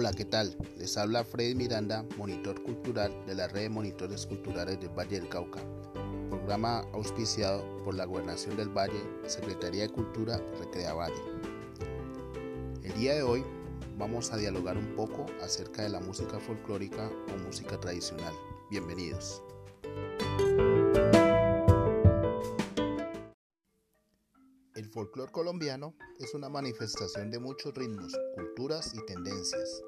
Hola, ¿qué tal? Les habla Freddy Miranda, monitor cultural de la red de monitores culturales del Valle del Cauca, programa auspiciado por la Gobernación del Valle, Secretaría de Cultura Recrea Valle. El día de hoy vamos a dialogar un poco acerca de la música folclórica o música tradicional. Bienvenidos. El folclore colombiano es una manifestación de muchos ritmos, culturas y tendencias.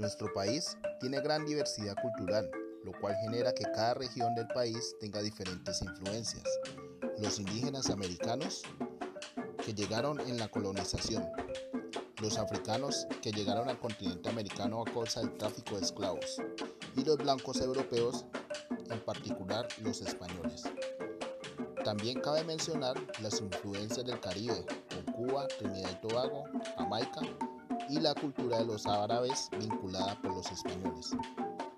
Nuestro país tiene gran diversidad cultural, lo cual genera que cada región del país tenga diferentes influencias. Los indígenas americanos que llegaron en la colonización, los africanos que llegaron al continente americano a causa del tráfico de esclavos y los blancos europeos, en particular los españoles. También cabe mencionar las influencias del Caribe, con Cuba, Trinidad y Tobago, Jamaica y la cultura de los árabes vinculada por los españoles.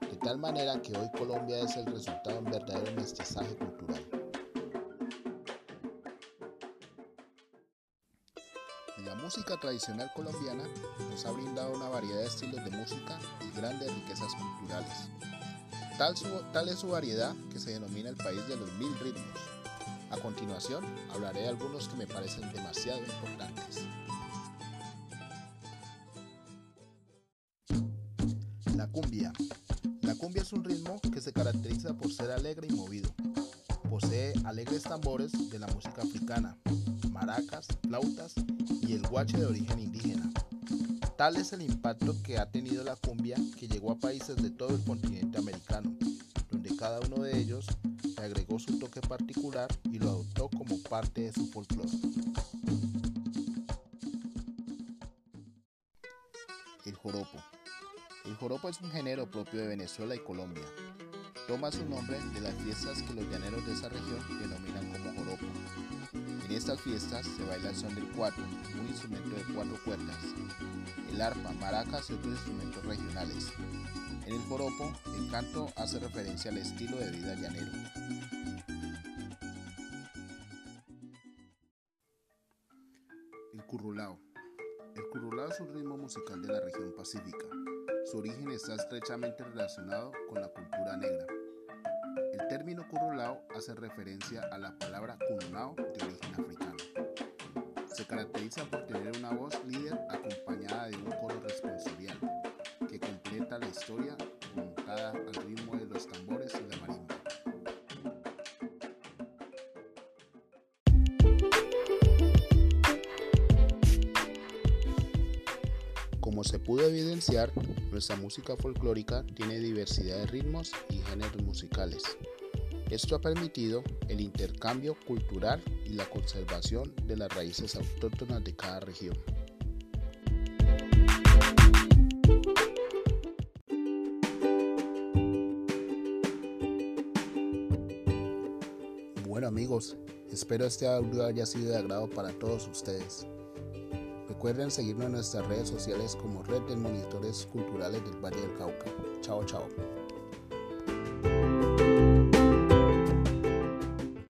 De tal manera que hoy Colombia es el resultado de un verdadero mestizaje cultural. La música tradicional colombiana nos ha brindado una variedad de estilos de música y grandes riquezas culturales. Tal, es su variedad que se denomina el país de los mil ritmos a continuación, hablaré de algunos que me parecen demasiado importantes. La cumbia. La cumbia es un ritmo que se caracteriza por ser alegre y movido. Posee alegres tambores de la música africana, maracas, flautas y el guache de origen indígena. Tal es el impacto que ha tenido la cumbia que llegó a países de todo el continente americano, donde cada uno de ellos agregó su toque particular y lo adoptó como parte de su folclore. El joropo es un género propio de Venezuela y Colombia. Toma su nombre de las fiestas que los llaneros de esa región denominan como joropo. En estas fiestas se baila el son del cuatro, un instrumento de cuatro cuerdas, el arpa, maracas y otros instrumentos regionales. En el joropo, el canto hace referencia al estilo de vida llanero. El currulao. El currulao es un ritmo musical de la región pacífica. Su origen está estrechamente relacionado con la cultura negra. El término currulao hace referencia a la palabra cununao de origen africano. Se caracteriza por tener una voz líder acompañada de un coro responsorial que completa la historia montada al ritmo Como se pudo evidenciar, nuestra música folclórica tiene diversidad de ritmos y géneros musicales. Esto ha permitido el intercambio cultural y la conservación de las raíces autóctonas de cada región. Bueno amigos, espero este audio haya sido de agrado para todos ustedes. Recuerden seguirnos en nuestras redes sociales como Red de Monitores Culturales del Valle del Cauca. Chao, chao.